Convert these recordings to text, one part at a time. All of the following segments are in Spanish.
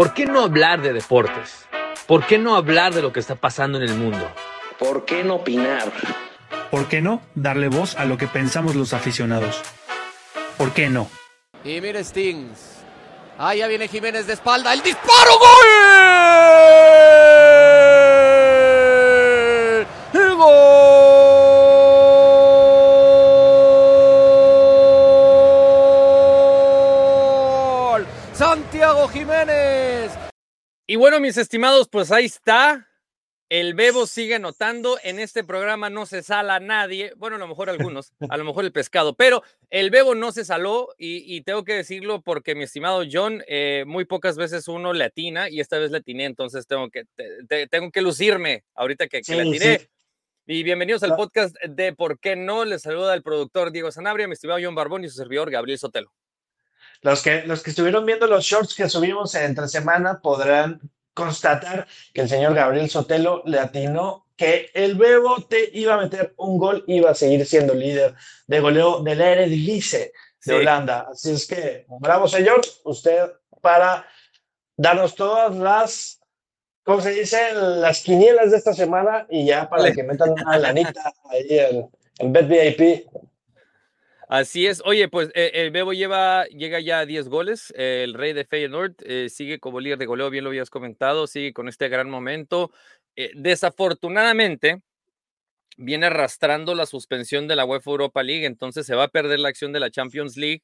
¿Por qué no hablar de deportes? ¿Por qué no hablar de lo que está pasando en el mundo? ¿Por qué no opinar? ¿Por qué no darle voz a lo que pensamos los aficionados? ¿Por qué no? Y mire Stings. Ah, ya viene Jiménez de espalda. ¡El disparo! ¡Gol! ¡El gol! Santiago Jiménez. Y bueno, mis estimados, pues ahí está. El Bebo sigue anotando. En este programa no se sala nadie. Bueno, a lo mejor algunos, a lo mejor el pescado, pero el Bebo no se saló y, tengo que decirlo porque mi estimado John, eh, muy pocas veces uno le atina y esta vez le atiné, entonces tengo que, tengo que lucirme ahorita que, le atiné. Y bienvenidos al podcast de ¿Por qué no? Les saluda el productor Diego Sanabria, mi estimado John Barbón y su servidor Gabriel Sotelo. Los que, los que estuvieron viendo los shorts que subimos entre semana podrán constatar que el señor Gabriel Sotelo le atinó que el Bebo te iba a meter un gol, iba a seguir siendo líder de goleo del Eredivisie de Holanda. Así es que, bravo señor, usted para darnos todas las, ¿cómo se dice? Las quinielas de esta semana y ya para que metan una lanita ahí en, en VIP. Así es. Oye, pues eh, el Bebo lleva, llega ya a 10 goles. el rey de Feyenoord eh, sigue como líder de goleo, bien lo habías comentado, sigue con este gran momento. Eh, desafortunadamente, viene arrastrando la suspensión de la UEFA Europa League, entonces se va a perder la acción de la Champions League,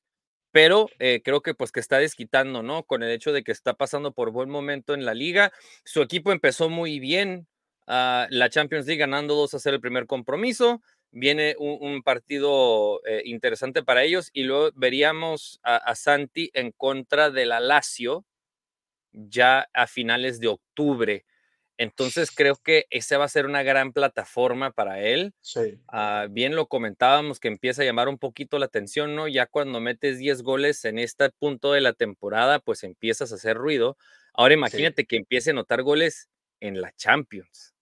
pero creo que pues que está desquitando, ¿no? Con el hecho de que está pasando por buen momento en la liga. Su equipo empezó muy bien ah, la Champions League ganando 2 a 0 el primer compromiso viene un, partido eh, interesante para ellos y luego veríamos a, Santi en contra de la Lazio ya a finales de octubre. Entonces creo que esa va a ser una gran plataforma para él. Sí. Ah, bien lo comentábamos que empieza a llamar un poquito la atención, ¿no? Ya cuando metes 10 goles en este punto de la temporada, pues empiezas a hacer ruido. Ahora imagínate que empiece a notar goles en la Champions.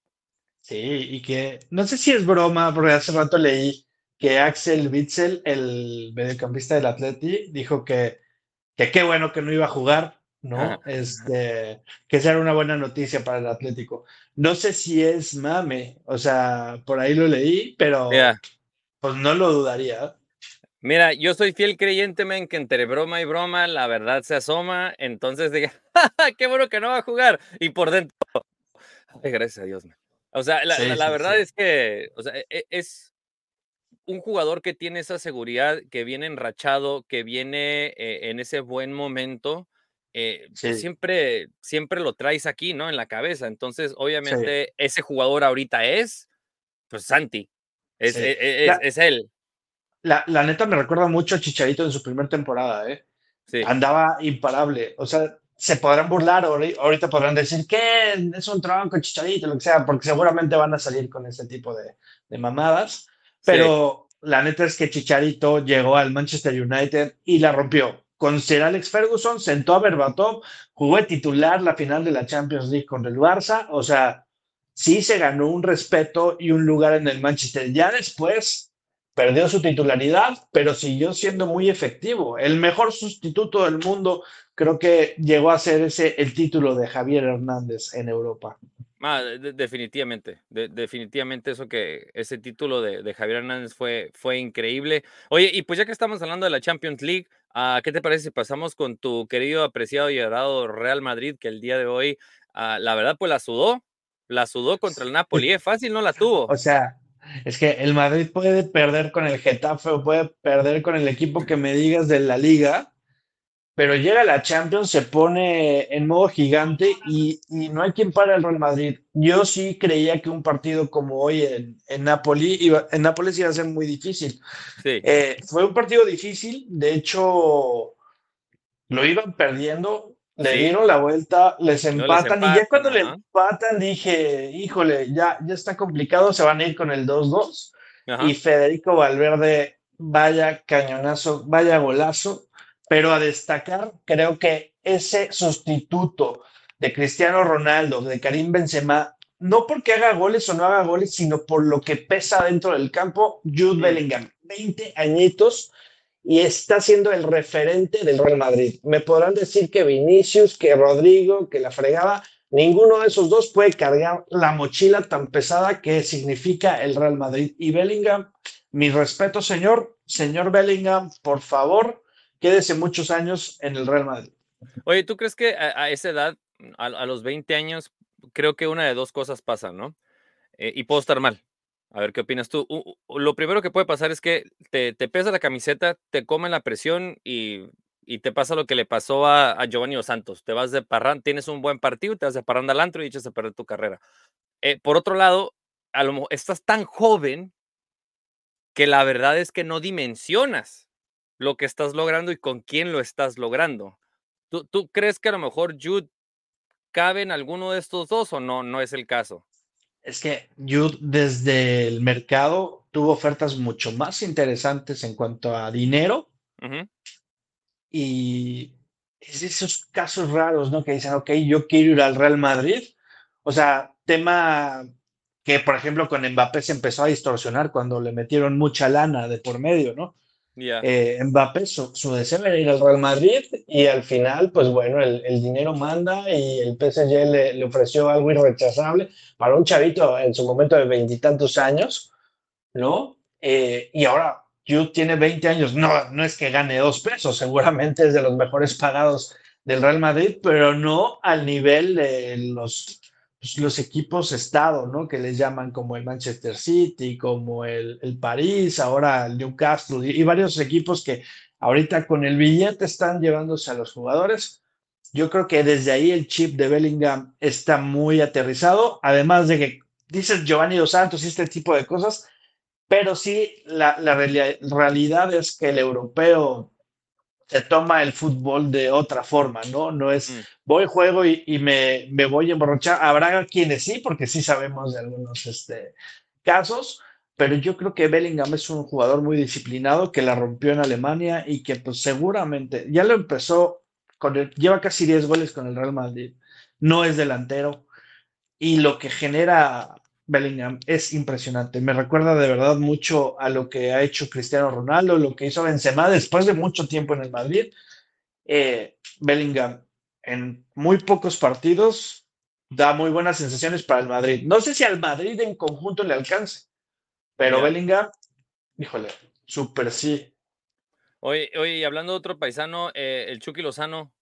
Sí, y que no sé si es broma, porque hace rato leí que Axel Witzel, el mediocampista del Atleti, dijo que, que qué bueno que no iba a jugar, ¿no? Este, que esa era una buena noticia para el Atlético. No sé si es mame, o sea, por ahí lo leí, pero pues no lo dudaría. Mira, yo soy fiel creyente, en que entre broma y broma la verdad se asoma, entonces dije, qué bueno que no va a jugar, y por dentro, gracias a Dios, man. O sea, la, verdad es que o sea, e, es un jugador que tiene esa seguridad, que viene enrachado, que viene eh, en ese buen momento. Eh, pues siempre, siempre lo traes aquí, ¿no? En la cabeza. Entonces, obviamente, ese jugador ahorita es, pues, Santi. Es, e, es, él. La, la, neta me recuerda mucho a Chicharito en su primera temporada, ¿eh? Sí. Andaba imparable. O sea, se podrán burlar, ahorita podrán decir que es un tronco, chicharito, lo que sea, porque seguramente van a salir con ese tipo de, mamadas. Pero la neta es que Chicharito llegó al Manchester United y la rompió. Con Sir Alex Ferguson sentó a Berbatov, jugó de titular la final de la Champions League con el Barça. O sea, sí se ganó un respeto y un lugar en el Manchester. Ya después perdió su titularidad, pero siguió siendo muy efectivo. El mejor sustituto del mundo creo que llegó a ser ese el título de Javier Hernández en Europa. Ah, definitivamente, definitivamente eso que ese título de, Javier Hernández fue, fue increíble. Oye, y pues ya que estamos hablando de la Champions League, uh, ¿qué te parece si pasamos con tu querido, apreciado y adorado Real Madrid, que el día de hoy, uh, la verdad, pues la sudó, la sudó contra el Napoli, ¿eh? fácil no la tuvo. O sea, es que el Madrid puede perder con el Getafe o puede perder con el equipo que me digas de la liga, pero llega la Champions, se pone en modo gigante y, no hay quien para el Real Madrid. Yo sí creía que un partido como hoy en, en Napoli iba, en Nápoles iba a ser muy difícil. Eh, fue un partido difícil, de hecho lo iban perdiendo, le dieron la vuelta, les empatan, y ya cuando le empatan dije, híjole, ya, ya está complicado, se van a ir con el 2-2 y Federico Valverde, vaya cañonazo, vaya golazo pero a destacar, creo que ese sustituto de Cristiano Ronaldo, de Karim Benzema, no porque haga goles o no haga goles, sino por lo que pesa dentro del campo, Jude Bellingham, 20 añitos, y está siendo el referente del Real Madrid. Me podrán decir que Vinicius, que Rodrigo, que la fregaba, ninguno de esos dos puede cargar la mochila tan pesada que significa el Real Madrid. Y Bellingham, mi respeto, señor, señor Bellingham, por favor, quédese muchos años en el Real Madrid. Oye, ¿tú crees que a, esa edad, a, los 20 años, creo que una de dos cosas pasa, ¿no? Eh, y puedo estar mal. A ver qué opinas tú. lo primero que puede pasar es que te, te pesa la camiseta, te comen la presión y, te pasa lo que le pasó a, a Giovanni Dos Santos. Te vas de parranda, tienes un buen partido, te vas de parranda al antro y echas a perder tu carrera. Eh, por otro lado, a lo estás tan joven que la verdad es que no dimensionas lo que estás logrando y con quién lo estás logrando. ¿Tú, tú crees que a lo mejor Jude cabe en alguno de estos dos o no? No es el caso. Es que Jude desde el mercado tuvo ofertas mucho más interesantes en cuanto a dinero. Y es esos casos raros, ¿no? Que dicen, ok, yo quiero ir al Real Madrid. O sea, tema que, por ejemplo, con Mbappé se empezó a distorsionar cuando le metieron mucha lana de por medio, ¿no? Eh, Mbappé, su, deseo era ir al Real Madrid y al final, pues bueno, el, dinero manda y el PSG le, le, ofreció algo irrechazable para un chavito en su momento de veintitantos años, ¿no? Eh, y ahora Jude tiene 20 años, no, no es que gane dos pesos, seguramente es de los mejores pagados del Real Madrid, pero no al nivel de los pues, los equipos estado, ¿no? Que les llaman como el Manchester City, como el, el París, ahora el Newcastle y, varios equipos que ahorita con el billete están llevándose a los jugadores. Yo creo que desde ahí el chip de Bellingham está muy aterrizado, además de que dices Giovanni Dos Santos y este tipo de cosas, pero sí la, la realidad es que el europeo se toma el fútbol de otra forma, ¿no? No es mm. voy, juego y, me, me, voy a emborrachar. Habrá quienes sí, porque sí sabemos de algunos este, casos, pero yo creo que Bellingham es un jugador muy disciplinado que la rompió en Alemania y que pues seguramente ya lo empezó, con el, lleva casi 10 goles con el Real Madrid, no es delantero y lo que genera Bellingham es impresionante. Me recuerda de verdad mucho a lo que ha hecho Cristiano Ronaldo, lo que hizo Benzema después de mucho tiempo en el Madrid. Eh, Bellingham en muy pocos partidos da muy buenas sensaciones para el Madrid. No sé si al Madrid en conjunto le alcance, pero Bellingham, híjole, súper sí. Oye, oye, hablando de otro paisano, eh, el Chucky Lozano,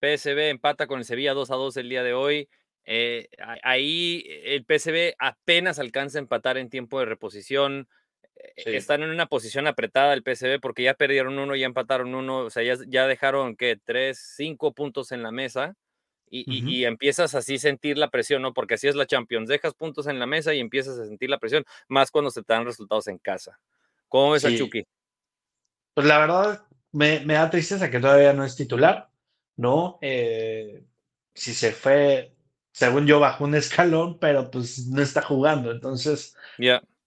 PSB empata con el Sevilla 2 a 2 el día de hoy. Eh, ahí el PSV apenas alcanza a empatar en tiempo de reposición. Eh, están en una posición apretada el PSV porque ya perdieron uno, ya empataron uno, o sea, ya, dejaron que tres, cinco puntos en la mesa y, empiezas así a sentir la presión, ¿no? Porque así es la Champions, dejas puntos en la mesa y empiezas a sentir la presión, más cuando se te dan resultados en casa. ¿Cómo ves a Chucky? Pues la verdad me, me, da tristeza que todavía no es titular, ¿no? Eh, si se fue, según yo, bajó un escalón, pero pues no está jugando. Entonces,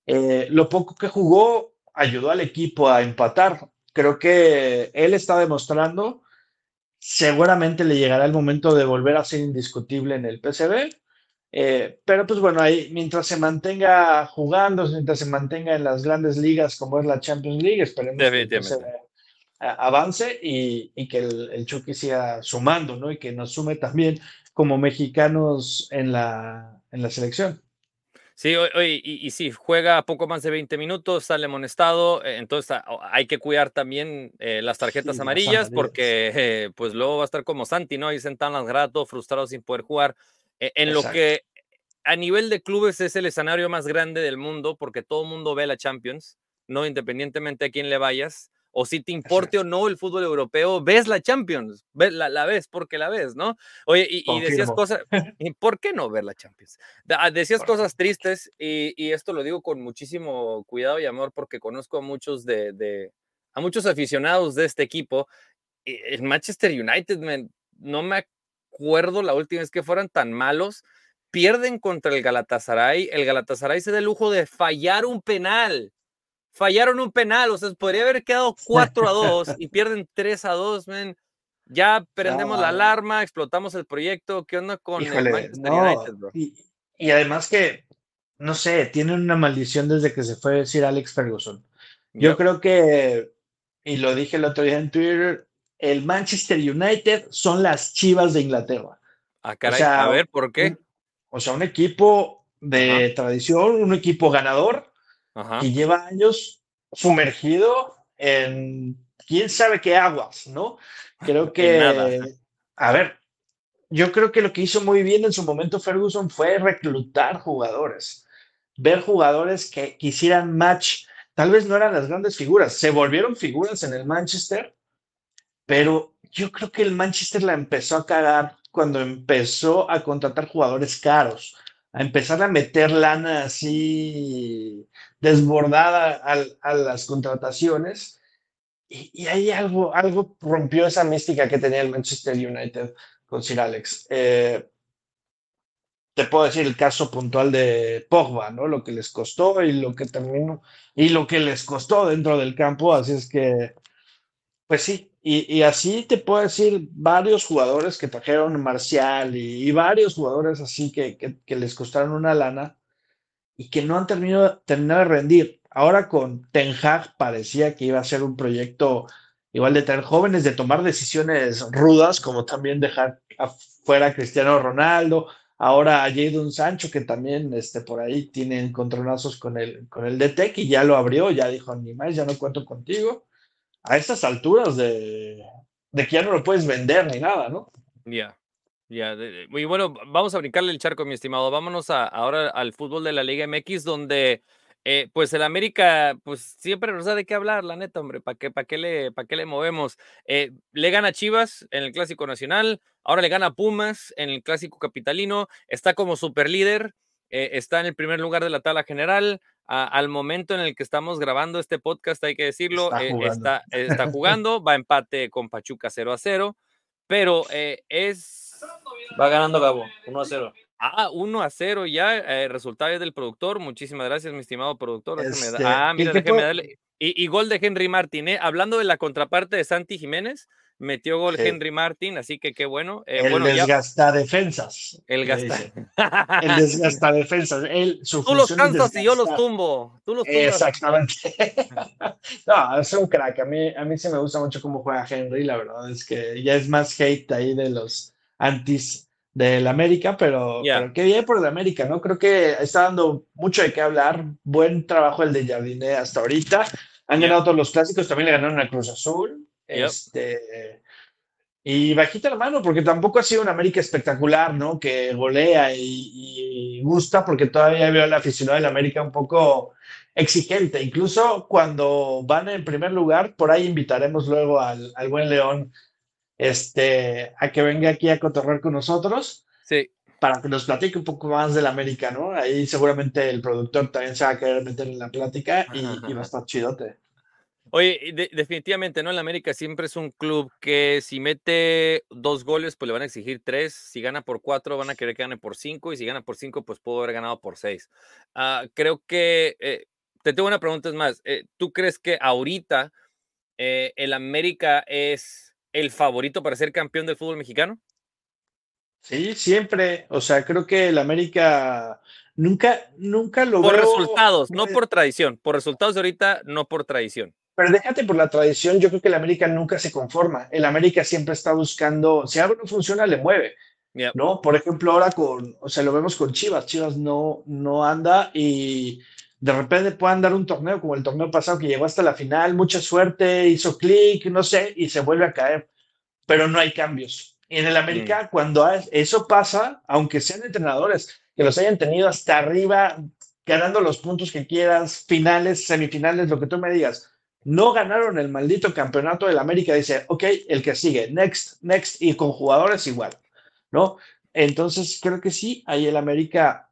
eh, lo poco que jugó ayudó al equipo a empatar. Creo que él está demostrando, seguramente le llegará el momento de volver a ser indiscutible en el PCB. Eh, pero pues bueno, ahí mientras se mantenga jugando, mientras se mantenga en las grandes ligas como es la Champions League, esperemos que se avance y, y que el, el, Chucky siga sumando, ¿no? Y que nos sume también como mexicanos en la, en la selección. Sí, oye, y, y, sí, juega poco más de 20 minutos, sale amonestado, eh, entonces ah, hay que cuidar también eh, las tarjetas amarillas, porque eh, pues luego va a estar como Santi, ¿no? Ahí sentado en las grato, frustrado sin poder jugar. en lo que a nivel de clubes es el escenario más grande del mundo, porque todo el mundo ve la Champions, ¿no? Independientemente a quién le vayas o si te importe o no el fútbol europeo, ves la Champions, ves, la, la, ves porque la ves, ¿no? Oye, y, decías cosas, ¿y ¿por qué no ver la Champions? Ah, decías cosas tristes y, y, esto lo digo con muchísimo cuidado y amor porque conozco a muchos de, de a muchos aficionados de este equipo. El Manchester United, no me acuerdo la última vez que fueran tan malos. Pierden contra el Galatasaray. El Galatasaray se da el lujo de fallar un penal fallaron un penal, o sea, podría haber quedado 4 a 2 y pierden 3 a 2, men. Ya prendemos la alarma, explotamos el proyecto. ¿Qué onda con el Manchester United, bro? Y, además que, no sé, tienen una maldición desde que se fue a decir Alex Ferguson. Yo creo que y lo dije el otro día en Twitter, el Manchester United son las chivas de Inglaterra. Ah, caray, a ver, ¿por qué? o sea, un equipo de tradición, un equipo ganador, que lleva años sumergido en quién sabe qué aguas, ¿no? Creo que, a ver, yo creo que lo que hizo muy bien en su momento Ferguson fue reclutar jugadores, ver jugadores que quisieran match. Tal vez no eran las grandes figuras, se volvieron figuras en el Manchester, pero yo creo que el Manchester la empezó a cagar cuando empezó a contratar jugadores caros, a empezar a meter lana así desbordada a, las contrataciones. Y, ahí algo, algo rompió esa mística que tenía el Manchester United con Sir Alex. Eh, te puedo decir el caso puntual de Pogba, ¿no? Lo que les costó y lo que terminó y lo que les costó dentro del campo. Así es que, pues sí, y, así te puedo decir varios jugadores que trajeron Marcial y, varios jugadores así que, que, les costaron una lana y que no han terminado, terminado de rendir. Ahora con Ten Hag parecía que iba a ser un proyecto igual de tener jóvenes, de tomar decisiones rudas, como también dejar afuera a Cristiano Ronaldo, ahora a Jadon Sancho, que también este, por ahí tiene encontronazos con el, con el DTEC y ya lo abrió, ya dijo, ni más, ya no cuento contigo. A estas alturas de, de que ya no lo puedes vender ni nada, ¿no? Ya. Ya, muy bueno, vamos a brincarle el charco, mi estimado. Vámonos a, ahora al fútbol de la Liga MX, donde eh, pues el América, pues siempre nos da de qué hablar, la neta, hombre, ¿para qué, para qué, le, para qué le movemos? Eh, le gana Chivas en el Clásico Nacional, ahora le gana Pumas en el Clásico Capitalino, está como superlíder, eh, está en el primer lugar de la tabla general. al momento en el que estamos grabando este podcast, hay que decirlo, está jugando, está, está jugando va empate con Pachuca 0 a 0, pero es... Va ganando Gabo, 1 a 0. Ah, 1 a 0 ya, eh, resultado del productor. Muchísimas gracias, mi estimado productor. Este, ah, mira, déjeme darle. Y, gol de Henry Martin, ¿eh? Hablando de la contraparte de Santi Jiménez, metió gol Henry Martin, así que qué bueno. Eh, el desgasta defensas. El gasta. el desgasta defensas. Tú los cansas y yo los tumbo. Tú los Exactamente. no, es un crack. A mí, a mí sí me gusta mucho cómo juega Henry, la verdad es que ya es más hate ahí de los antis del América, pero, qué bien por el América, ¿no? Creo que está dando mucho de qué hablar. Buen trabajo el de Jardiné hasta ahorita. Han ganado todos los clásicos, también le ganaron a Cruz Azul. Este, y bajita la mano, porque tampoco ha sido un América espectacular, ¿no? Que golea y, gusta, porque todavía veo al aficionado del América un poco exigente. Incluso cuando van en primer lugar, por ahí invitaremos luego al, al buen León este, a que venga aquí a cotorrear con nosotros. Sí. Para que nos platique un poco más del América, ¿no? Ahí seguramente el productor también se va a querer meter en la plática y, va a estar chidote. Oye, definitivamente, ¿no? El América siempre es un club que si mete dos goles, pues le van a exigir tres. Si gana por cuatro, van a querer que gane por cinco. Y si gana por cinco, pues puedo haber ganado por seis. Ah, creo que eh, te tengo una pregunta más. Eh, ¿Tú crees que ahorita eh, el América es el favorito para ser campeón del fútbol mexicano? Sí, siempre. O sea, creo que el América nunca, nunca lo Por resultados, no por tradición. Por resultados de ahorita, no por tradición. Pero déjate por la tradición, yo creo que el América nunca se conforma. El América siempre está buscando, si algo no funciona, le mueve. ¿No? Por ejemplo, ahora con, o sea, lo vemos con Chivas. Chivas no, no anda y de repente puedan dar un torneo como el torneo pasado que llegó hasta la final, mucha suerte, hizo clic, no sé, y se vuelve a caer, pero no hay cambios. Y en el América, mm. cuando eso pasa, aunque sean entrenadores que los hayan tenido hasta arriba, ganando los puntos que quieras, finales, semifinales, lo que tú me digas, no ganaron el maldito campeonato del América, dice, ok, el que sigue, next, next, y con jugadores igual, ¿no? Entonces, creo que sí, ahí el América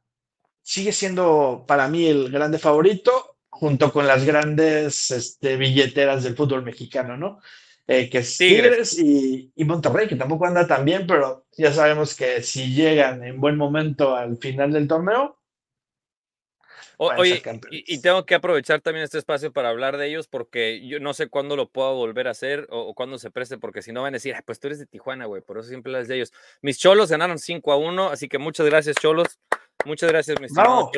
sigue siendo para mí el grande favorito, junto con las grandes este, billeteras del fútbol mexicano, ¿no? Eh, que es Tigres, y, Monterrey, que tampoco anda tan bien, pero ya sabemos que si llegan en buen momento al final del torneo. Oye, y, tengo que aprovechar también este espacio para hablar de ellos porque yo no sé cuándo lo puedo volver a hacer o, cuándo se preste, porque si no van a decir, pues tú eres de Tijuana, güey, por eso siempre las de ellos. Mis cholos ganaron 5 a 1, así que muchas gracias, cholos. Muchas gracias, mi estimado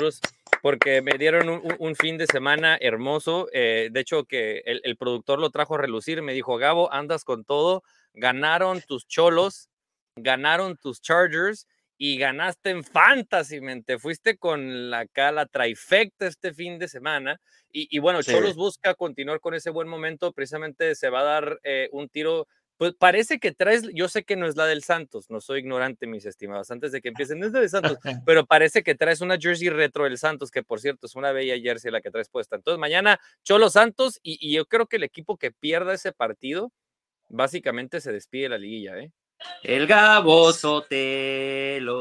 porque me dieron un, un- un fin de semana hermoso. eh, de hecho, que el, el productor lo trajo a relucir. Me dijo, Gabo, andas con todo. Ganaron tus cholos, ganaron tus Chargers y ganaste en Fantasy, men. Te fuiste con la, acá la trifecta este fin de semana. Y, y bueno, Sí. Cholos busca continuar con ese buen momento. Precisamente se va a dar eh, un tiro. Pues parece que traes, yo sé que no es la del Santos, no soy ignorante, mis estimados, antes de que empiecen, no es la del Santos, pero parece que traes una jersey retro del Santos, que por cierto es una bella jersey la que traes puesta. Entonces mañana Cholo Santos y, y yo creo que el equipo que pierda ese partido básicamente se despide de la liguilla, ¿eh? El Gabo Sotelo.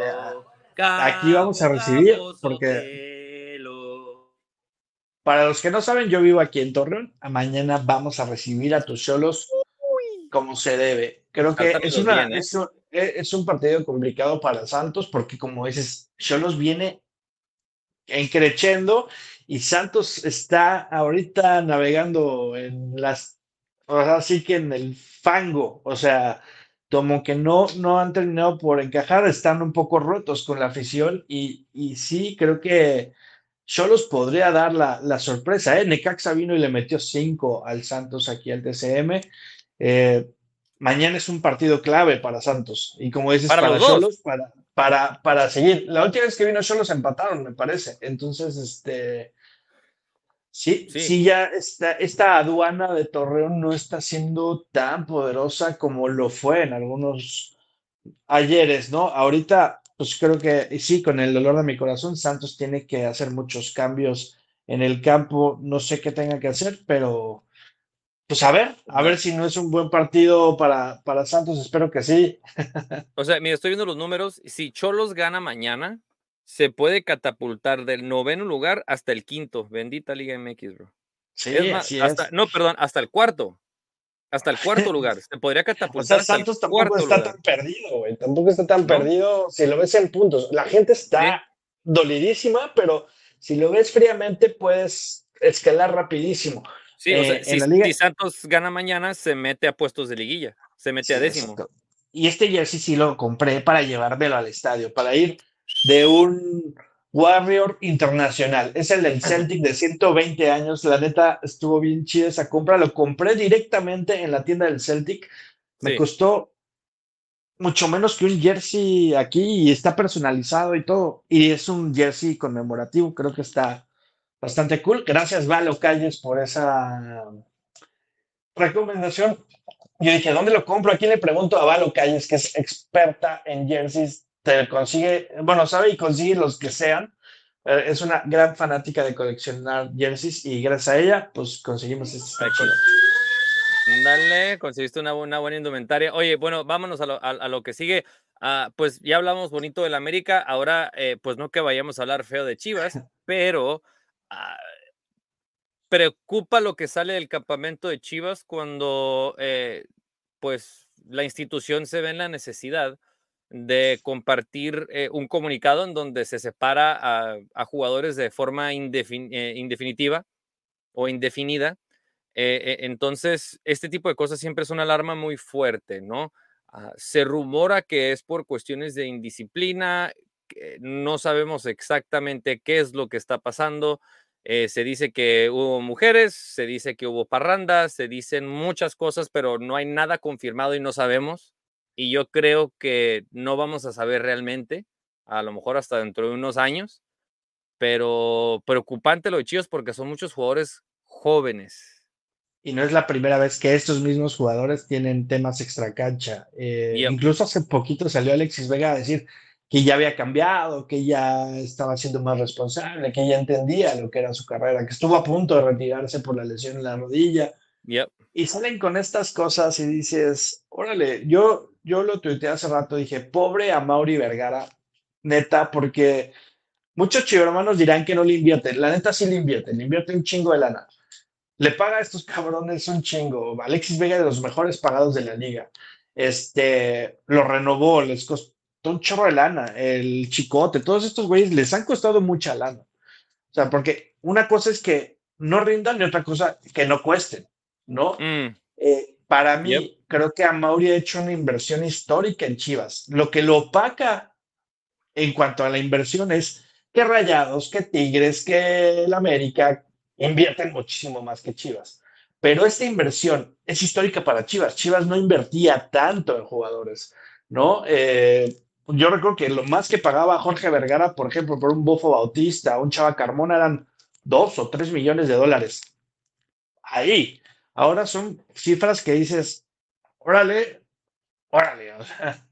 Aquí vamos a recibir, porque-. Para los que no saben, yo vivo aquí en Torreón. A Mañana vamos a recibir a tus solos como se debe. Creo que Cántamelos es, una, bien, ¿eh? es, un, es un partido complicado para Santos porque, como dices, Cholos viene encrechendo y Santos está ahorita navegando en las, ahora sí que en el fango, o sea, como que no, no han terminado por encajar, están un poco rotos con la afición y, y sí, creo que Cholos podría dar la, la sorpresa, ¿eh? Necaxa vino y le metió 5 al Santos aquí al TCM. Eh, mañana es un partido clave para Santos y como dices, Para para. Cholos, para, para, para seguir. La última vez que vino Cholos empataron, me parece. Entonces, este... Sí, Sí. sí, ya esta, esta aduana de Torreón no está siendo tan poderosa como lo fue en algunos ayeres, ¿no? Ahorita, pues creo que y sí, con el dolor de mi corazón, Santos tiene que hacer muchos cambios en el campo. No sé qué tenga que hacer, pero pues a ver, a ver si no es un buen partido para, para Santos. Espero que sí. O sea, mira, estoy viendo los números. Si Cholos gana mañana, se puede catapultar del noveno lugar hasta el quinto. Bendita Liga MX, bro. Sí, es más, hasta, es. no, perdón, hasta el cuarto. Hasta el cuarto lugar. Se podría O catapultar sea, hasta el Santos tampoco está lugar. tan perdido, güey. Tampoco está tan ¿No? perdido si lo ves en puntos. La gente está dolidísima, pero si lo ves fríamente, puedes escalar rapidísimo. Sí, o sea, Eh, si, la liga- si Santos gana mañana, se mete a puestos de liguilla. Se mete a décimo. exacto. Y este jersey sí lo compré para llevármelo al estadio, para ir de un Warrior internacional. Es el del Celtic de 120 años. La neta estuvo bien chida esa compra. Lo compré directamente en la tienda del Celtic. Me Sí. costó mucho menos que un jersey aquí y está personalizado y todo. Y es un jersey conmemorativo. Creo que está bastante cool. Gracias, Valo Calles, por esa recomendación. Yo dije, ¿dónde lo compro? Aquí le pregunto a Valo Calles, que es experta en jerseys. Te consigue, bueno, sabe y consigue los que sean. Eh, Es una gran fanática de coleccionar jerseys y gracias a ella, pues conseguimos este chido. Dale, conseguiste una, una buena indumentaria. Oye, bueno, vámonos a lo, a- a lo que sigue. Ah, pues ya hablamos bonito del América. Ahora, eh, pues no que vayamos a hablar feo de Chivas, pero ah, preocupa lo que sale del campamento de Chivas cuando, eh, pues, la institución se ve en la necesidad de compartir eh, un comunicado en donde se separa a, jugadores de forma indefin- eh, indefinitiva o indefinida. Eh, entonces, este tipo de cosas siempre es una alarma muy fuerte, ¿no? Ah, se rumora que es por cuestiones de indisciplina, no sabemos exactamente qué es lo que está pasando. Se dice que hubo mujeres, se dice que hubo parrandas, se dicen muchas cosas, pero no hay nada confirmado y no sabemos. Y yo creo que no vamos a saber realmente, a lo mejor hasta dentro de unos años, pero preocupante lo de Chivas porque son muchos jugadores jóvenes. Y no es la primera vez que estos mismos jugadores tienen temas extracancha. Eh, Yep. Incluso hace poquito salió Alexis Vega a decir que ya había cambiado, que ya estaba siendo más responsable, que ya entendía lo que era su carrera, que estuvo a punto de retirarse por la lesión en la rodilla. Yep. Y salen con estas cosas y dices, órale, yo, yo lo tuiteé hace rato, dije, pobre a Mauri Vergara, neta, porque muchos chivermanos dirán que no le invierten. La neta sí le invierten, le invierte un chingo de lana. Le paga a estos cabrones un chingo. Alexis Vega de los mejores pagados de la liga. Este, lo renovó, les costó un chorro de lana. El chicote, todos estos güeyes les han costado mucha lana. O sea, porque una cosa es que no rindan y otra cosa que no cuesten, ¿no? Mm, Eh, para mí, Yep. creo que Amauri ha hecho una inversión histórica en Chivas. Lo que lo opaca en cuanto a la inversión es que Rayados, que Tigres, que el América invierten muchísimo más que Chivas. Pero esta inversión es histórica para Chivas. Chivas no invertía tanto en jugadores, ¿no? Eh, yo recuerdo que lo más que pagaba Jorge Vergara, por ejemplo, por un Bofo Bautista, un Chava Carmona, eran dos o tres millones de dólares. Ahí. Ahora son cifras que dices, órale, órale. O sea,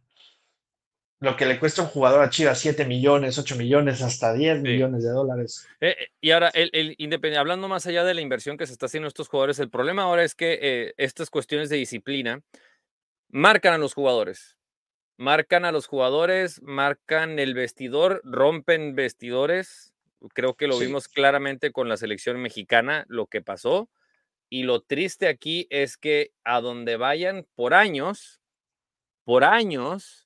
lo que le cuesta un jugador a Chivas, 7 millones, 8 millones, hasta 10 millones de dólares. Eh, eh, y ahora, el, el hablando más allá de la inversión que se está haciendo estos jugadores, el problema ahora es que eh, estas cuestiones de disciplina marcan a los jugadores. Marcan a los jugadores, marcan el vestidor, rompen vestidores. Creo que lo vimos claramente con la selección mexicana, lo que pasó. Y lo triste aquí es que a donde vayan por años, por años,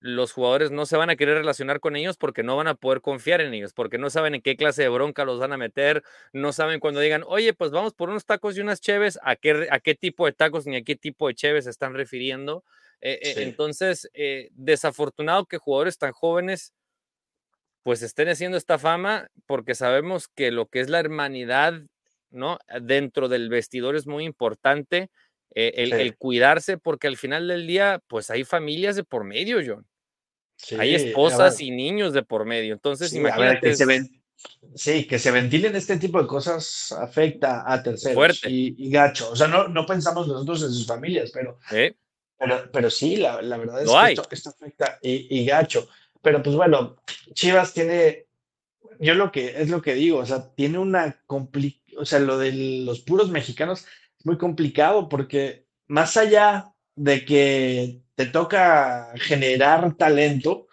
los jugadores no se van a querer relacionar con ellos porque no van a poder confiar en ellos, porque no saben en qué clase de bronca los van a meter, no saben cuando digan, oye, pues vamos por unos tacos y unas cheves, a qué, a qué tipo de tacos ni a qué tipo de cheves se están refiriendo. Eh, eh, entonces, eh, desafortunado que jugadores tan jóvenes pues estén haciendo esta fama porque sabemos que lo que es la hermanidad, ¿no? Dentro del vestidor es muy importante eh, el, cuidarse, porque al final del día, pues hay familias de por medio, John. hay esposas y niños de por medio. Entonces, imagínate. que se ven, sí, que se ventilen este tipo de cosas afecta a terceros Y, gacho. O sea, no, no pensamos nosotros en sus familias, pero, pero, pero sí, la, la verdad es que esto, afecta y, gacho. Pero pues bueno, Chivas tiene, yo lo que es lo que digo, o sea, tiene una complicación, o sea, lo de los puros mexicanos muy complicado porque más allá de que te toca generar talento,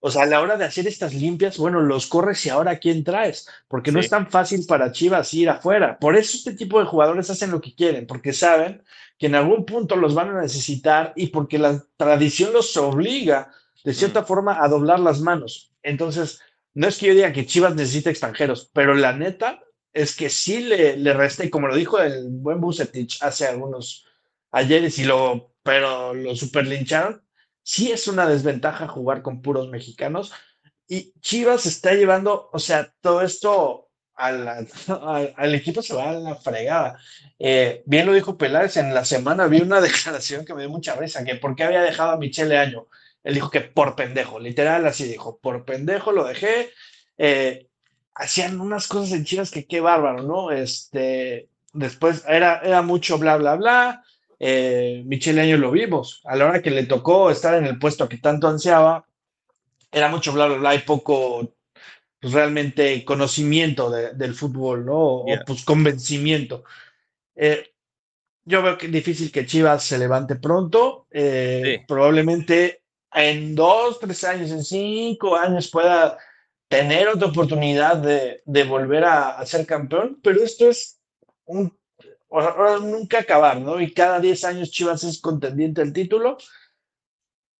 o sea, a la hora de hacer estas limpias, bueno, los corres y ahora quién traes, porque no es tan fácil para Chivas ir afuera. Por eso este tipo de jugadores hacen lo que quieren, porque saben que en algún punto los van a necesitar y porque la tradición los obliga de cierta forma a doblar las manos. Entonces, no es que yo diga que Chivas necesita extranjeros, pero la neta, es que sí le, le resta, y como lo dijo el buen Bucetich hace algunos ayeres, y lo, pero lo superlincharon, sí es una desventaja jugar con puros mexicanos. Y Chivas está llevando, o sea, todo esto al, al equipo se va a la fregada. Eh, bien lo dijo Peláez, en la semana vi una declaración que me dio mucha risa, que por qué había dejado a Michele Año. Él dijo que por pendejo, literal así dijo, por pendejo lo dejé. Eh, hacían unas cosas en Chivas que qué bárbaro, ¿no? Este, después era, era mucho bla, bla, bla. Eh, Michele Año lo vimos. A la hora que le tocó estar en el puesto que tanto ansiaba, era mucho bla, bla, bla y poco pues, realmente conocimiento del fútbol, ¿no? O pues convencimiento. Eh, yo veo que es difícil que Chivas se levante pronto. Eh, probablemente en dos, tres años, en cinco años pueda tener otra oportunidad de, volver a, ser campeón, pero esto es un, nunca acabar, ¿no? Y cada 10 años Chivas es contendiente al título.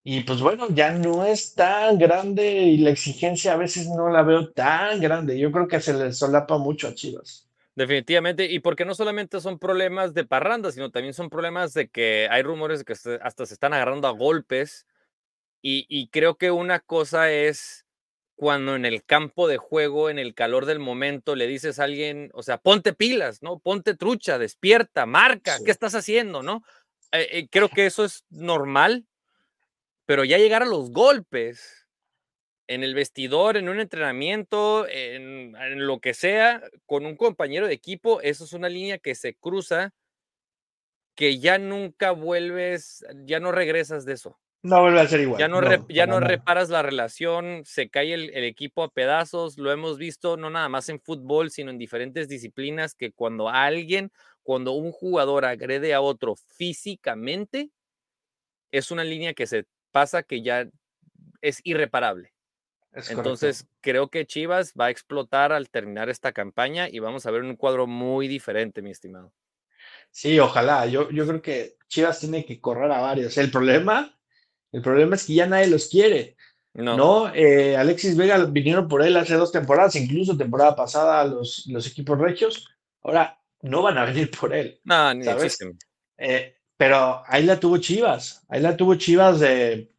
Y pues bueno, ya no es tan grande y la exigencia a veces no la veo tan grande. Yo creo que se le solapa mucho a Chivas. Definitivamente, y porque no solamente son problemas de parranda, sino también son problemas de que hay rumores de que hasta se están agarrando a golpes. Y, y creo que una cosa es cuando en el campo de juego, en el calor del momento, le dices a alguien, o sea, ponte pilas, ¿no? Ponte trucha, despierta, marca, ¿qué estás haciendo, no? Eh, eh, creo que eso es normal, pero ya llegar a los golpes en el vestidor, en un entrenamiento, en, en lo que sea, con un compañero de equipo, eso es una línea que se cruza, que ya nunca vuelves, ya no regresas de eso. No vuelve a ser igual. Ya no, ya no reparas la relación, se cae el, equipo a pedazos. Lo hemos visto no nada más en fútbol, sino en diferentes disciplinas que cuando alguien, cuando un jugador agrede a otro físicamente, es una línea que se pasa que ya es irreparable. Entonces, creo que Chivas va a explotar al terminar esta campaña y vamos a ver un cuadro muy diferente, mi estimado. Sí, ojalá. Yo, yo creo que Chivas tiene que correr a varios. El problema el problema es que ya nadie los quiere. No, eh, Alexis Vega vinieron por él hace dos temporadas, incluso temporada pasada los, los equipos regios. Ahora no van a venir por él. No, ni ¿sabes? Eh, pero ahí la tuvo Chivas. Ahí la tuvo Chivas de.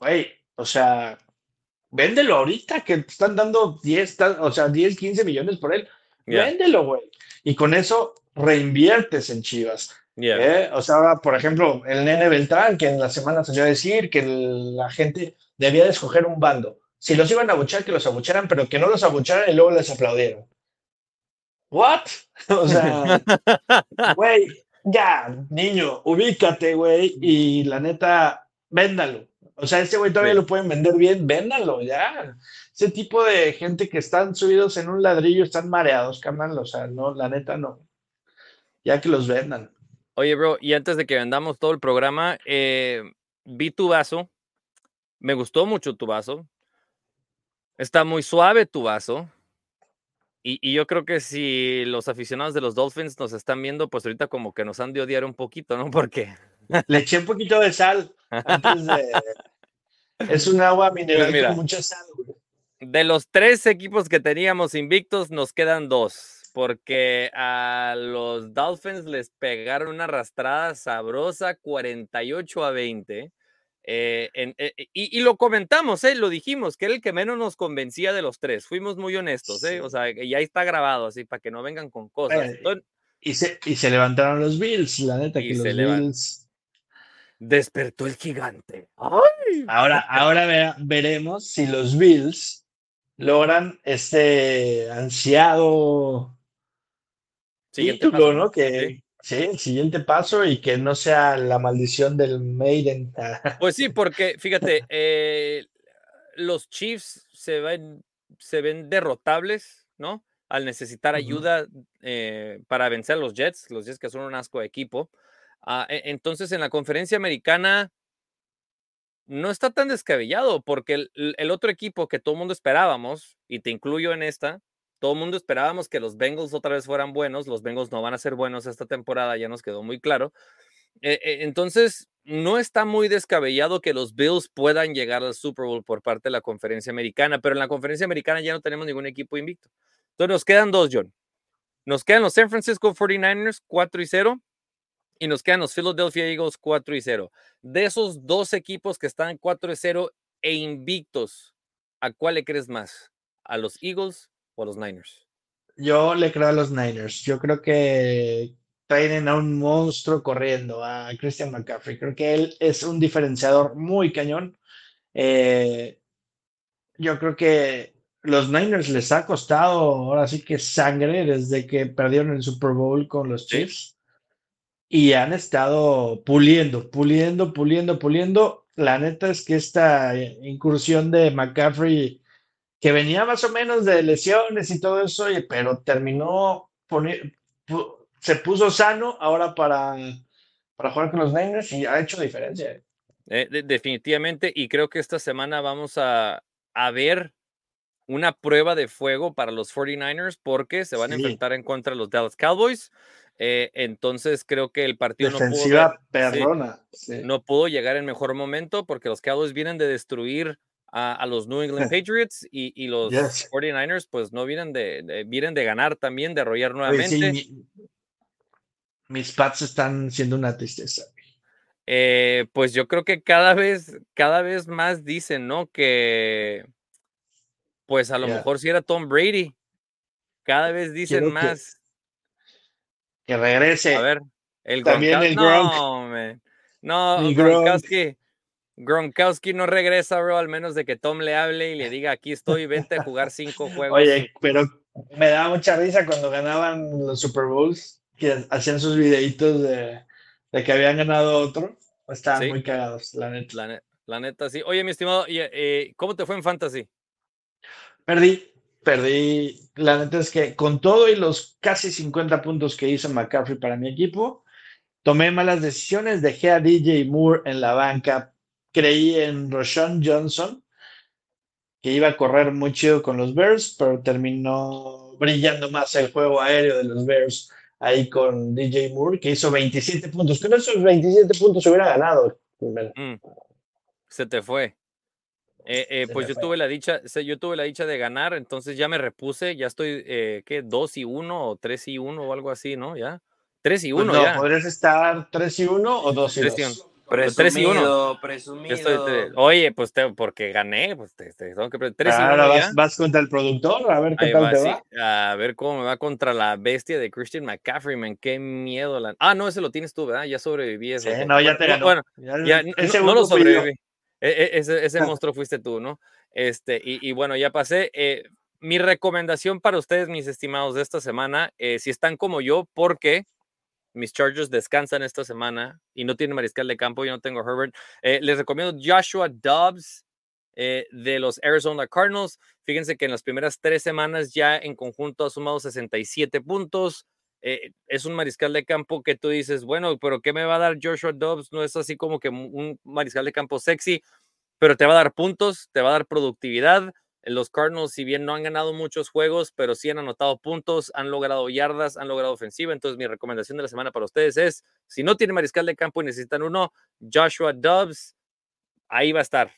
Güey, o sea, véndelo ahorita, que están dando 10, ta- o sea, 10, 15 millones por él. Yeah, Véndelo, güey. Y con eso reinviertes en Chivas. Yeah. ¿eh? O sea, ahora, por ejemplo, el nene Beltrán, que en la semana salió a decir que el- la gente debía de escoger un bando. Si los iban a abuchar, que los abucharan, pero que no los abucharan y luego les aplaudieran. ¿What? O sea, güey, ya, niño, ubícate, güey, y la neta, véndalo. O sea, este güey todavía Sí. lo pueden vender bien, véndalo, ya. Ese tipo de gente que están subidos en un ladrillo, están mareados, carnal, o sea, no, la neta no. Ya que los vendan. Oye, bro, y antes de que vendamos todo el programa, eh, vi tu vaso. Me gustó mucho tu vaso. Está muy suave tu vaso. Y, y yo creo que si los aficionados de los Dolphins nos están viendo, pues ahorita como que nos han de odiar un poquito, ¿no? Porque Le eché un poquito de sal antes de. Es un agua mineral Pues mira. con mucha sal, güey. de los tres equipos que teníamos invictos, nos quedan dos. Porque a los Dolphins les pegaron una arrastrada sabrosa 48 a 20. eh, en- eh, y, y lo comentamos, ¿eh? lo dijimos, que era el que menos nos convencía de los tres. Fuimos muy honestos, ¿eh? Sí. o sea, y ahí está grabado, así para que no vengan con cosas. Eh, Entonces, Y se, y se levantaron los Bills, la neta, que los Bills. despertó el gigante. Ahora, ahora ve- veremos si los Bills logran este ansiado Siguiente título, paso, ¿no? Que sí. el siguiente paso y que no sea la maldición del Maiden. Pues sí, porque fíjate, eh, los Chiefs se ven, se ven derrotables, ¿no? Al necesitar ayuda eh, para vencer a los Jets, los Jets que son un asco de equipo. Ah, e- entonces, en la conferencia americana no está tan descabellado, porque el, el otro equipo que todo el mundo esperábamos, y te incluyo en esta, todo el mundo esperábamos que los Bengals otra vez fueran buenos, los Bengals no van a ser buenos esta temporada, ya nos quedó muy claro. Eh, eh, entonces, no está muy descabellado que los Bills puedan llegar al Super Bowl por parte de la conferencia americana, pero en la conferencia americana ya no tenemos ningún equipo invicto. Entonces, nos quedan dos, John. Nos quedan los San Francisco 49ers 4 y 0 y nos quedan los Philadelphia Eagles 4 y 0. De esos dos equipos que están 4 y 0 e invictos, ¿a cuál le crees más? ¿A los Eagles o a los Niners? Yo le creo a los Niners. Yo creo que traen a un monstruo corriendo, a Christian McCaffrey. Creo que él es un diferenciador muy cañón. Eh, yo creo que los Niners les ha costado ahora sí que sangre desde que perdieron el Super Bowl con los. Chiefs. Y han estado puliendo, puliendo, puliendo, puliendo. La neta es que esta incursión de McCaffrey, que venía más o menos de lesiones y todo eso, pero terminó, poni- se puso sano ahora para, para jugar con los Niners y ha hecho diferencia. Eh, de- definitivamente, y creo que esta semana vamos a, a ver una prueba de fuego para los 49ers porque se van a enfrentar en contra de los Dallas Cowboys. Eh, entonces creo que el partido no pudo, sí, sí. no pudo llegar en mejor momento porque los Cowboys vienen de destruir a, a los New England Patriots y, y los Yes. 49ers pues no vienen de, de- vienen de ganar también, de sí, nuevamente. mi- mis Pats están siendo una tristeza. Eh, pues yo creo que cada vez, cada vez más dicen, ¿no? Que pues a lo mejor si era Tom Brady. Cada vez dicen Quiero más. Que regrese. A ver, el También Gronkowski. el Gronk. No, man. No, Gronk. Gronkowski. Gronkowski no regresa, bro, al menos de que Tom le hable y le diga, aquí estoy, vente a jugar cinco juegos. Oye, pero me daba mucha risa cuando ganaban los Super Bowls, que hacían sus videitos de, de que habían ganado otro. Estaban Sí. muy cagados, la neta. La, ne- la neta, sí. Oye, mi estimado, y, eh, ¿cómo te fue en Fantasy? Perdí, perdí. La neta es que con todo y los casi 50 puntos que hizo McCaffrey para mi equipo, tomé malas decisiones, dejé a DJ Moore en la banca, creí en Roshan Johnson, que iba a correr muy chido con los Bears, pero terminó brillando más el juego aéreo de los Bears ahí con DJ Moore, que hizo 27 puntos. Con esos 27 puntos hubiera ganado. Mm, se te fue. Eh, eh, Se pues yo fue. tuve la dicha, yo tuve la dicha de ganar, entonces ya me repuse, ya estoy, eh, ¿qué? 2 y 1 o 3 y 1 o algo así, ¿no? Ya. 3 y Pues 1 no, ya. podrías estar 3 y 1 o 2 y Tres y 2. Tres y uno. Presumido, Yo estoy tre- presumido. Oye, pues te- porque gané, pues te, te tengo que y Ahora vas, contra el productor, a ver qué Ahí tal va, te sí. va. A ver cómo me va contra la bestia de Christian McCaffrey, man. Qué miedo. La... Ah, no, ese lo tienes tú, ¿verdad? Ya sobreviví. eso. Sí, no, ya te ganó. Bueno, Ya no- lo sobreviví. E- e- ese ese monstruo fuiste tú, ¿no? Este, y, y bueno, ya pasé. Eh, mi recomendación para ustedes, mis estimados, de esta semana, eh, si están como yo, porque mis Chargers descansan esta semana y no tienen mariscal de campo, yo no tengo Herbert, eh, les recomiendo Joshua Dobbs eh, de los Arizona Cardinals. Fíjense que en las primeras tres semanas ya en conjunto ha sumado 67 puntos. Eh, es un mariscal de campo que tú dices, bueno, pero ¿qué me va a dar Joshua Dobbs? No es así como que un mariscal de campo sexy, pero te va a dar puntos, te va a dar productividad. Los Cardinals, si bien no han ganado muchos juegos, pero sí han anotado puntos, han logrado yardas, han logrado ofensiva. Entonces, mi recomendación de la semana para ustedes es: si no tienen mariscal de campo y necesitan uno, Joshua Dobbs, ahí va a estar.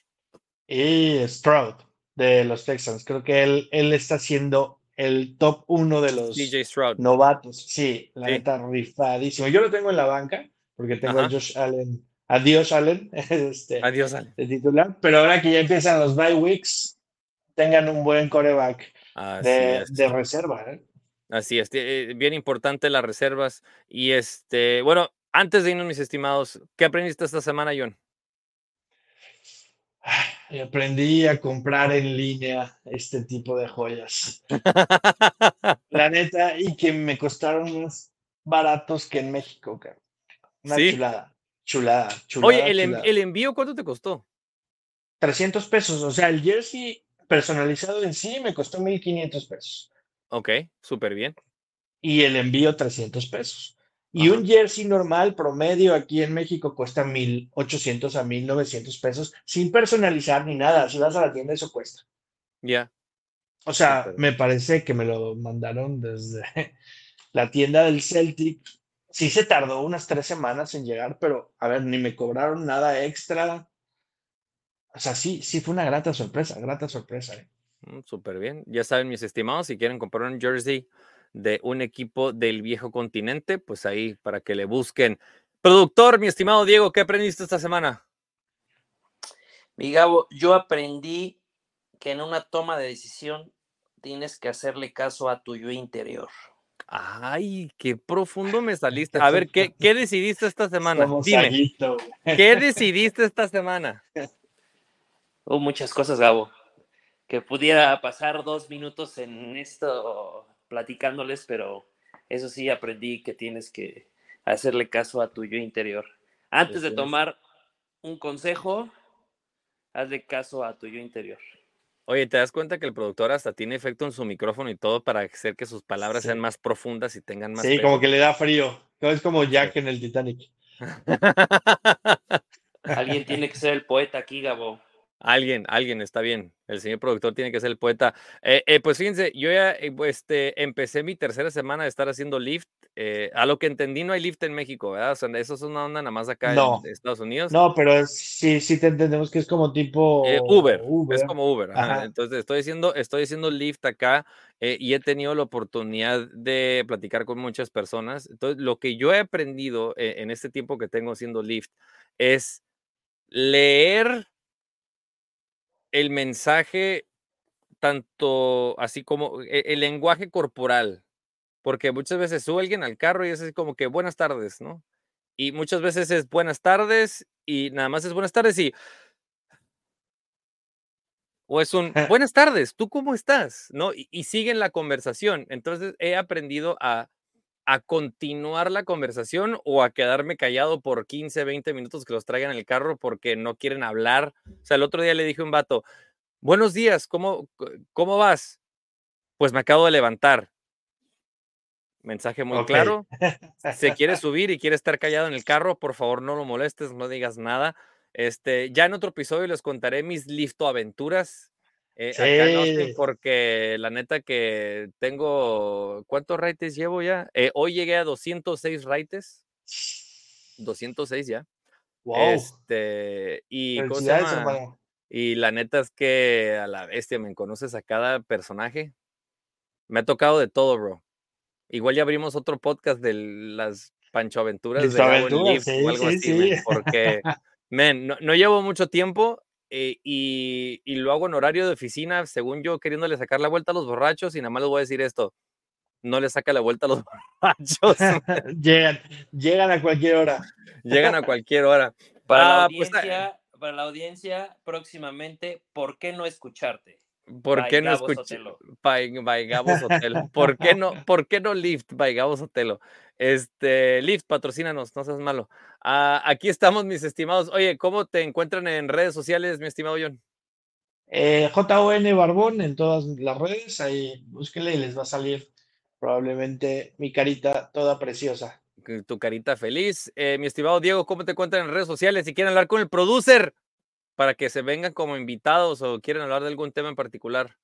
Y Stroud de los Texans. Creo que él, él está siendo el top uno de los DJ Stroud. novatos. Sí, la Sí. neta, rifadísimo. Yo lo tengo en la banca porque tengo a. Josh Allen. Adiós, Allen, este, Adiós, Ale. de titular. Pero ahora que ya empiezan los bye weeks, tengan un buen coreback de, de reserva. ¿eh? Así es, eh, bien importante las reservas. Y este, bueno, antes de irnos, mis estimados, ¿qué aprendiste esta semana, John? Aprendí a comprar en línea este tipo de joyas. La neta, y que me costaron más baratos que en México, cabrón. Una ¿Sí? chulada, chulada, chulada. Oye, el, chulada. el envío, ¿cuánto te costó? 300 pesos, o sea, el jersey personalizado en sí me costó 1500 pesos Ok, súper bien. y el envío 300 pesos. Y Ajá. un jersey normal promedio aquí en México cuesta 1800 a 1900 pesos sin personalizar ni nada. Si vas a la tienda, eso cuesta. Ya. O sea, me parece que me lo mandaron desde la tienda del Celtic. Sí se tardó unas tres semanas en llegar, pero a ver, ni me cobraron nada extra. O sea, sí, sí fue una grata sorpresa, grata sorpresa. ¿eh? Mm, Súper bien. Ya saben, mis estimados, si quieren comprar un jersey de un equipo del viejo continente, pues ahí para que le busquen. Productor, mi estimado Diego, ¿qué aprendiste esta semana? Mi Gabo, yo aprendí que en una toma de decisión tienes que hacerle caso a tu yo interior. Ay, qué profundo me saliste. A ver, ¿qué, qué decidiste esta semana? Dime. ¿qué decidiste esta semana? Hubo muchas cosas, Gabo, que pudiera pasar dos minutos en esto platicándoles, pero eso sí aprendí que tienes que hacerle caso a tu yo interior. Antes de tomar un consejo, hazle caso a tu yo interior. Oye, ¿te das cuenta que el productor hasta tiene efecto en su micrófono y todo para hacer que sus palabras Sí. sean más profundas y tengan más Sí, peso? como que le da frío. No, Es como Jack en el Titanic. Alguien tiene que ser el poeta aquí, Gabo. Alguien, alguien, está bien. El señor productor tiene que ser el poeta. Eh, eh, pues fíjense, yo ya eh, este, empecé mi tercera semana de estar haciendo lift. eh, a lo que entendí, no hay lift en México, ¿verdad? O sea, eso es una onda nada más acá No. en Estados Unidos. No, pero es- sí, sí te entendemos que es como tipo Eh, Uber, es Uber. como Uber. ajá. Entonces estoy haciendo, estoy haciendo Lyft acá y he tenido la oportunidad de platicar con muchas personas. Entonces, lo que yo he aprendido en este tiempo que tengo haciendo Lyft es leer el mensaje tanto así como e- el, lenguaje corporal, porque muchas veces sube alguien al carro y es así como que buenas tardes, ¿no? Y muchas veces es buenas tardes y nada más es buenas tardes y o es un buenas tardes, ¿tú cómo estás? ¿No? Y, y siguen la conversación. Entonces he aprendido a, a continuar la conversación o a quedarme callado por 15, 20 minutos que los traigan en el carro porque no quieren hablar. O sea, el otro día le dije a un vato, buenos días, ¿cómo, cómo vas? Pues me acabo de levantar. Mensaje muy claro. Se quiere subir y quiere estar callado en el carro, por favor no lo molestes, no digas nada. Este, ya en otro episodio les contaré mis lifto Eh, acá Sí. porque la neta que tengo, ¿cuántos raites llevo ya? Eh, hoy llegué a 206 raites, 206 ya. Wow. Este, y, y la neta es que a la bestia me conoces a cada personaje. Me ha tocado de todo, bro. Igual ya abrimos otro podcast de las Pancho Aventuras de sí, o algo sí, así, sí. men, porque, men, no, no llevo mucho tiempo eh, y, y lo hago en horario de oficina, según yo, queriéndole sacar la vuelta a los borrachos y nada más les voy a decir esto, no le saca la vuelta a los borrachos, llegan, llegan a cualquier hora. llegan a cualquier hora. Para, la Ah, pues, audiencia, para la audiencia, próximamente, ¿por qué no escucharte? ¿Por By qué no escuché? By, by Gabo Sotelo. ¿Por qué no, por qué no Lyft by Gabo Sotelo? Este, Lyft, patrocínanos, no seas malo. Ah, aquí estamos, mis estimados. Oye, ¿cómo te encuentran en redes sociales, mi estimado John? Eh, JON Barbón en todas las redes, ahí búsquenle y les va a salir probablemente mi carita toda preciosa. Tu carita feliz. Eh, mi estimado Diego, ¿cómo te encuentran en redes sociales? Si quieren hablar con el producer para que se vengan como invitados o quieren hablar de algún tema en particular.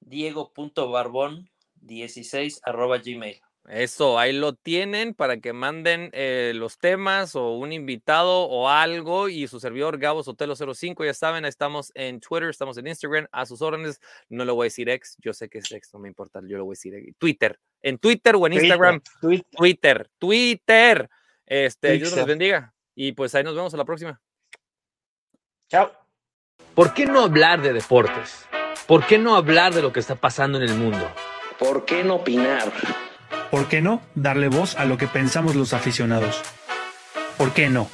Diego.barbón16 arroba gmail. Eso, ahí lo tienen para que manden eh, los temas o un invitado o algo y su servidor Gabo Sotelo 05, ya saben, estamos en Twitter, estamos en Instagram, a sus órdenes, no le voy a decir ex, yo sé que es ex, no me importa, yo lo voy a decir Twitter, en Twitter o en Instagram, Twitter, Twitter, Twitter, este, Dios nos Twitter. bendiga y pues ahí nos vemos a la próxima. Chao. ¿Por qué no hablar de deportes? ¿Por qué no hablar de lo que está pasando en el mundo? ¿Por qué no opinar? ¿Por qué no darle voz a lo que pensamos los aficionados? ¿Por qué no?